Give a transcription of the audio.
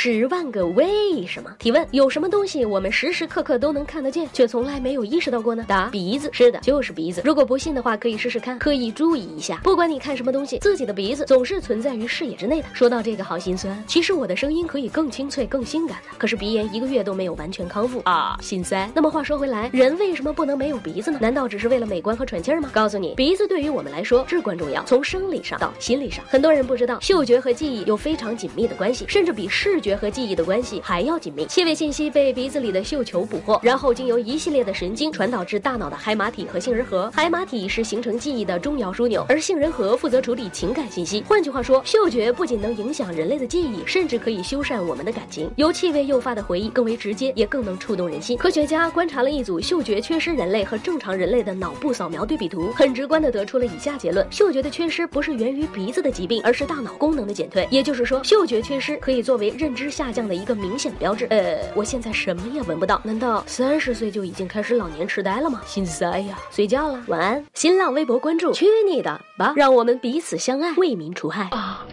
十万个为什么？提问：有什么东西我们时时刻刻都能看得见，却从来没有意识到过呢？答：鼻子。是的，就是鼻子。如果不信的话，可以试试看，可以注意一下。不管你看什么东西，自己的鼻子总是存在于视野之内的。说到这个，好心酸。其实我的声音可以更清脆、更性感的，可是鼻炎一个月都没有完全康复啊，心塞。那么话说回来，人为什么不能没有鼻子呢？难道只是为了美观和喘气儿吗？告诉你，鼻子对于我们来说至关重要，从生理上到心理上。很多人不知道，嗅觉和记忆有非常紧密的关系，甚至比视觉觉和记忆的关系。还要紧密，气味信息被鼻子里的嗅球捕获，然后经由一系列的神经传导至大脑的海马体和杏仁核。海马体是形成记忆的重要枢纽，而杏仁核负责处理情感信息。换句话说，嗅觉不仅能影响人类的记忆，甚至可以修缮我们的感情。由气味诱发的回忆更为直接，也更能触动人心。科学家观察了一组嗅觉缺失人类和正常人类的脑部扫描对比图，很直观的得出了以下结论：嗅觉的缺失不是源于鼻子的疾病，而是大脑功能的减退。也就是说，嗅觉缺失可以作为认之下降的一个。明显标志。呃，我现在什么也闻不到，难道三十岁就已经开始老年痴呆了吗？心塞呀！睡觉了，晚安。新浪微博关注，去你的吧！让我们彼此相爱，为民除害啊！